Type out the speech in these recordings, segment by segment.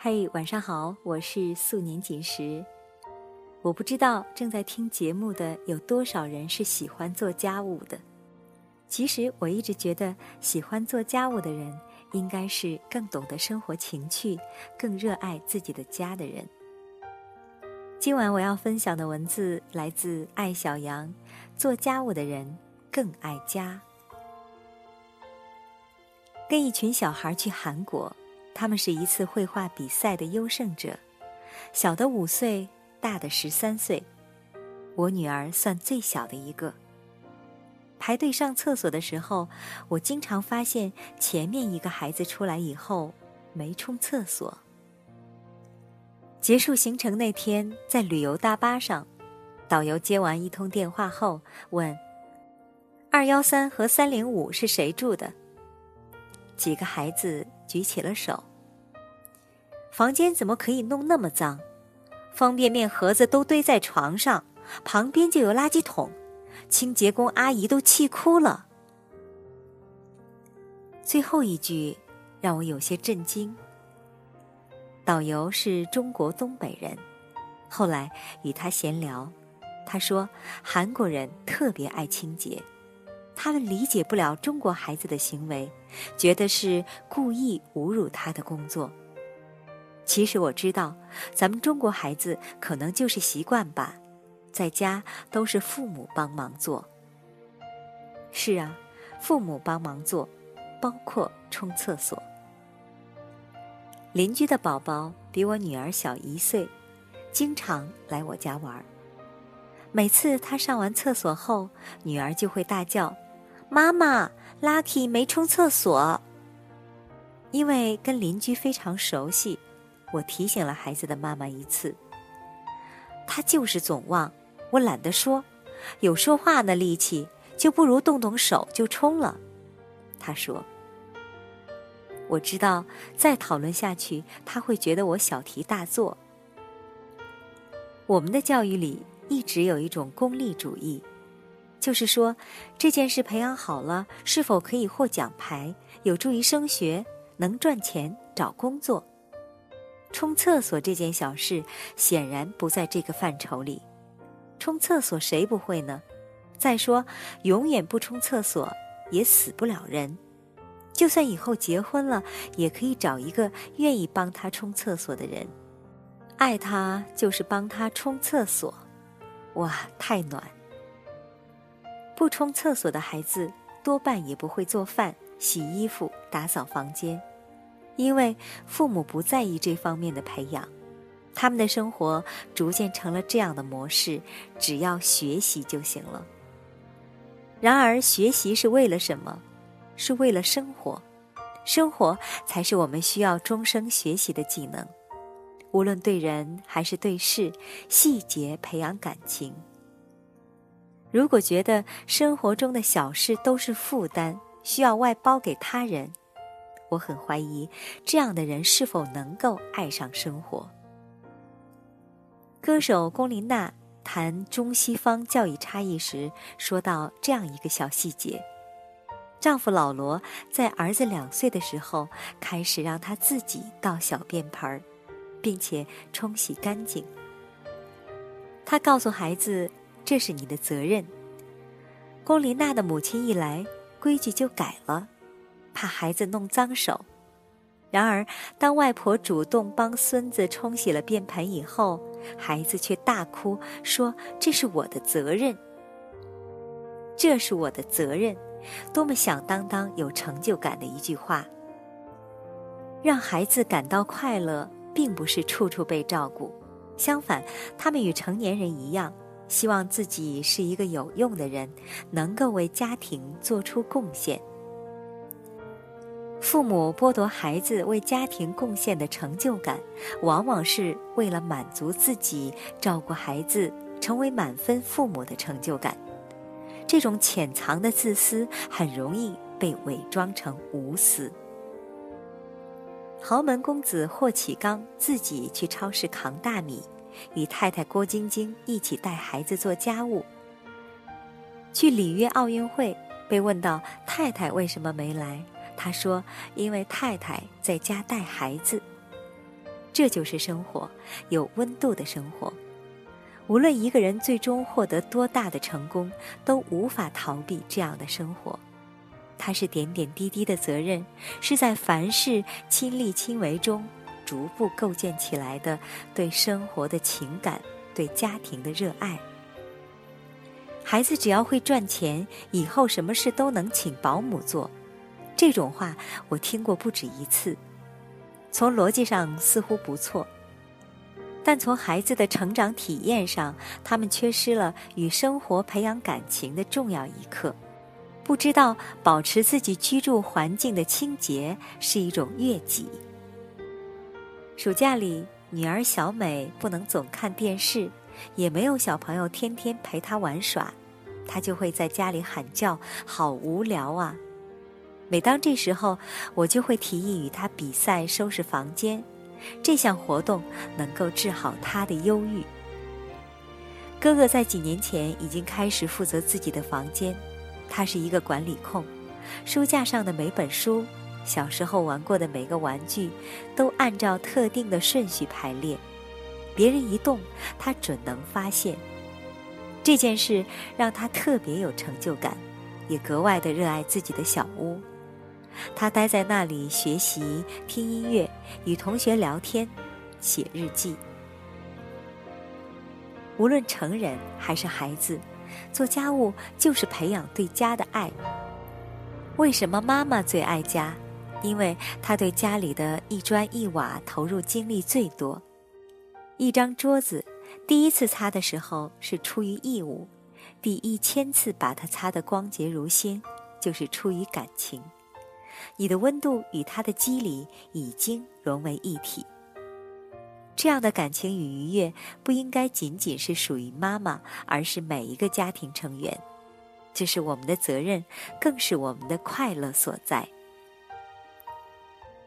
嘿，晚上好，我是素年锦时。我不知道正在听节目的有多少人是喜欢做家务的。其实我一直觉得，喜欢做家务的人应该是更懂得生活情趣、更热爱自己的家的人。今晚我要分享的文字来自爱小羊，做家务的人更爱家。跟一群小孩去韩国。他们是一次绘画比赛的优胜者，小的五岁，大的十三岁。我女儿算最小的一个。排队上厕所的时候，我经常发现前面一个孩子出来以后没冲厕所。结束行程那天，在旅游大巴上，导游接完一通电话后问：“二幺三和三零五是谁住的？”几个孩子举起了手。房间怎么可以弄那么脏？方便面盒子都堆在床上，旁边就有垃圾桶，清洁工阿姨都气哭了。最后一句让我有些震惊。导游是中国东北人，后来与他闲聊，他说韩国人特别爱清洁，他们理解不了中国孩子的行为，觉得是故意侮辱他的工作。其实我知道，咱们中国孩子可能就是习惯吧，在家都是父母帮忙做。是啊，父母帮忙做，包括冲厕所。邻居的宝宝比我女儿小一岁，经常来我家玩。每次他上完厕所后，女儿就会大叫：“妈妈，Lucky 没冲厕所。”因为跟邻居非常熟悉。我提醒了孩子的妈妈一次，他就是总忘。我懒得说，有说话的力气，就不如动动手就冲了。他说：“我知道，再讨论下去，他会觉得我小题大做。”我们的教育里一直有一种功利主义，就是说这件事培养好了，是否可以获奖牌，有助于升学，能赚钱，找工作。冲厕所这件小事显然不在这个范畴里。冲厕所谁不会呢？再说，永远不冲厕所也死不了人。就算以后结婚了，也可以找一个愿意帮他冲厕所的人。爱他就是帮他冲厕所，哇，太暖！不冲厕所的孩子多半也不会做饭、洗衣服、打扫房间。因为父母不在意这方面的培养，他们的生活逐渐成了这样的模式：只要学习就行了。然而，学习是为了什么？是为了生活，生活才是我们需要终生学习的技能。无论对人还是对事，细节培养感情。如果觉得生活中的小事都是负担，需要外包给他人。我很怀疑，这样的人是否能够爱上生活。歌手龚琳娜谈中西方教育差异时，说到这样一个小细节：丈夫老罗在儿子两岁的时候，开始让他自己倒小便盆儿，并且冲洗干净。他告诉孩子：“这是你的责任。”龚琳娜的母亲一来，规矩就改了。怕孩子弄脏手，然而当外婆主动帮孙子冲洗了便盆以后，孩子却大哭说：“这是我的责任，这是我的责任。”多么响当当、有成就感的一句话！让孩子感到快乐，并不是处处被照顾，相反，他们与成年人一样，希望自己是一个有用的人，能够为家庭做出贡献。父母剥夺孩子为家庭贡献的成就感，往往是为了满足自己照顾孩子、成为满分父母的成就感。这种潜藏的自私很容易被伪装成无私。豪门公子霍启刚自己去超市扛大米，与太太郭晶晶一起带孩子做家务。去里约奥运会，被问到太太为什么没来。他说：“因为太太在家带孩子。”这就是生活，有温度的生活。无论一个人最终获得多大的成功，都无法逃避这样的生活。它是点点滴滴的责任，是在凡事亲力亲为中逐步构建起来的对生活的情感、对家庭的热爱。孩子只要会赚钱，以后什么事都能请保姆做。这种话我听过不止一次，从逻辑上似乎不错。但从孩子的成长体验上，他们缺失了与生活培养感情的重要一课，不知道保持自己居住环境的清洁是一种悦己。暑假里，女儿小美不能总看电视，也没有小朋友天天陪她玩耍，她就会在家里喊叫，好无聊啊！每当这时候，我就会提议与他比赛收拾房间。这项活动能够治好他的忧郁。哥哥在几年前已经开始负责自己的房间，他是一个管理控，书架上的每本书，小时候玩过的每个玩具，都按照特定的顺序排列，别人一动，他准能发现。这件事让他特别有成就感，也格外的热爱自己的小屋。他待在那里学习、听音乐、与同学聊天、写日记。无论成人还是孩子，做家务就是培养对家的爱。为什么妈妈最爱家？因为她对家里的一砖一瓦投入精力最多。一张桌子，第一次擦的时候是出于义务，第一千次把它擦得光洁如新，就是出于感情。你的温度与他的肌理已经融为一体。这样的感情与愉悦不应该仅仅是属于妈妈，而是每一个家庭成员。这是我们的责任，更是我们的快乐所在。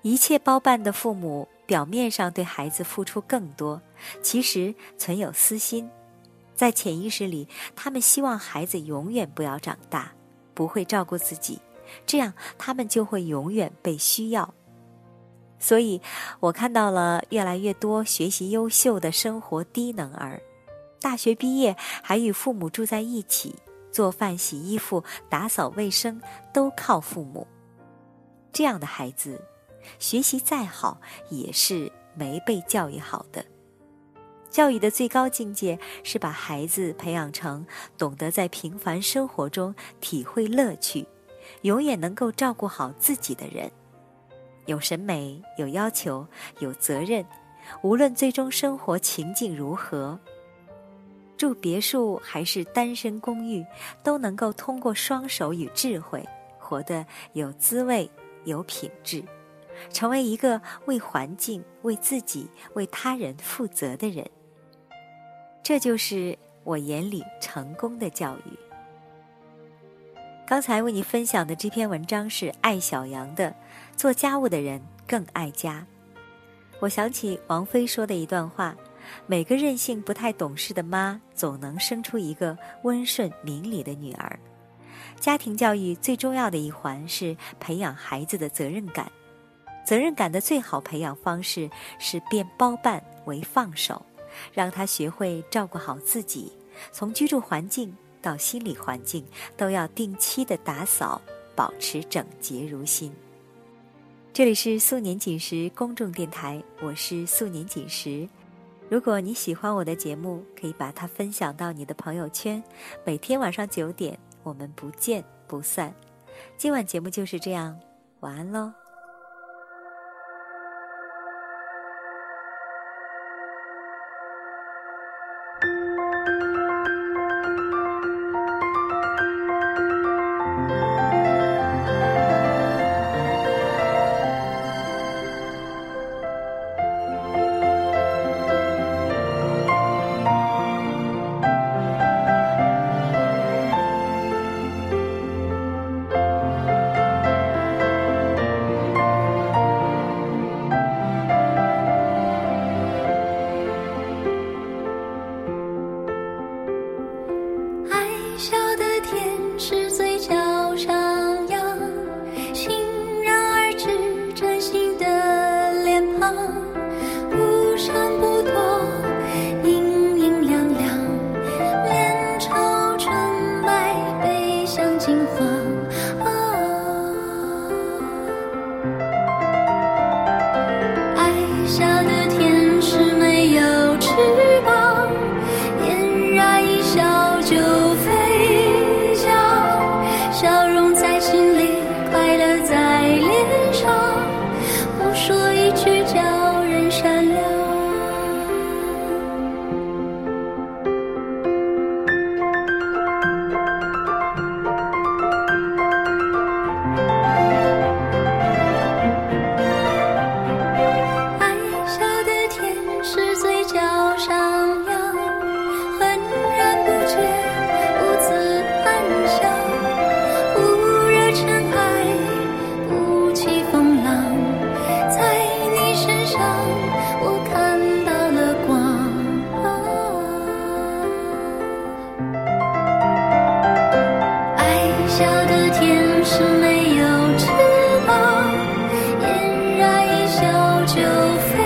一切包办的父母，表面上对孩子付出更多，其实存有私心，在潜意识里，他们希望孩子永远不要长大，不会照顾自己。这样，他们就会永远被需要。所以，我看到了越来越多学习优秀的生活低能儿，大学毕业还与父母住在一起，做饭、洗衣服、打扫卫生都靠父母。这样的孩子，学习再好也是没被教育好的。教育的最高境界是把孩子培养成懂得在平凡生活中体会乐趣。永远能够照顾好自己的人，有审美、有要求、有责任，无论最终生活情境如何，住别墅还是单身公寓，都能够通过双手与智慧，活得有滋味、有品质，成为一个为环境、为自己、为他人负责的人。这就是我眼里成功的教育。刚才为你分享的这篇文章是爱小羊的，做家务的人更爱家。我想起王菲说的一段话：每个任性不太懂事的妈，总能生出一个温顺明理的女儿。家庭教育最重要的一环是培养孩子的责任感。责任感的最好培养方式是变包办为放手，让他学会照顾好自己，从居住环境。到心理环境都要定期的打扫，保持整洁如新。这里是素年锦时公众电台，我是素年锦时。如果你喜欢我的节目，可以把它分享到你的朋友圈。每天晚上九点，我们不见不散。今晚节目就是这样，晚安喽。就飞